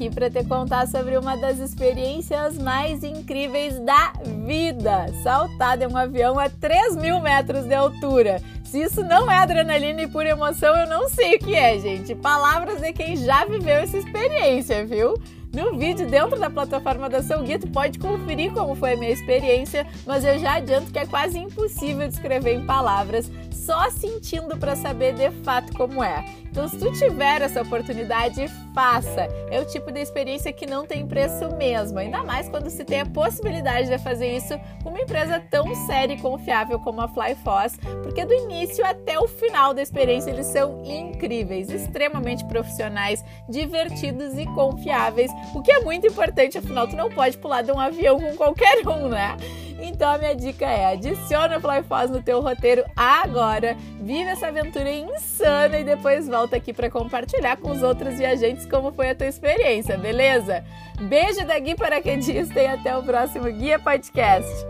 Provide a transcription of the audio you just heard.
aqui para te contar sobre uma das experiências mais incríveis da vida: saltar de um avião a 3 mil metros de altura. Se isso não é adrenalina e pura emoção, eu não sei o que é, gente. Palavras de quem já viveu essa experiência, viu? No vídeo dentro da plataforma da Seu Guia, tu pode conferir como foi a minha experiência, mas eu já adianto que é quase impossível descrever em palavras, só sentindo para saber de fato como é. Então, se tu tiver essa oportunidade, faça. É o tipo de experiência que não tem preço mesmo, ainda mais quando se tem a possibilidade de fazer isso com uma empresa tão séria e confiável como a Flyfoss, porque do início até o final da experiência eles são incríveis, extremamente profissionais, divertidos e confiáveis, o que é muito importante, afinal tu não pode pular de um avião com qualquer um, né? Então a minha dica é: adiciona o Flyfoz no teu roteiro agora, vive essa aventura insana e depois volta aqui para compartilhar com os outros viajantes como foi a tua experiência, beleza? Beijo da Gui Paraquedista e até o próximo Guia Podcast.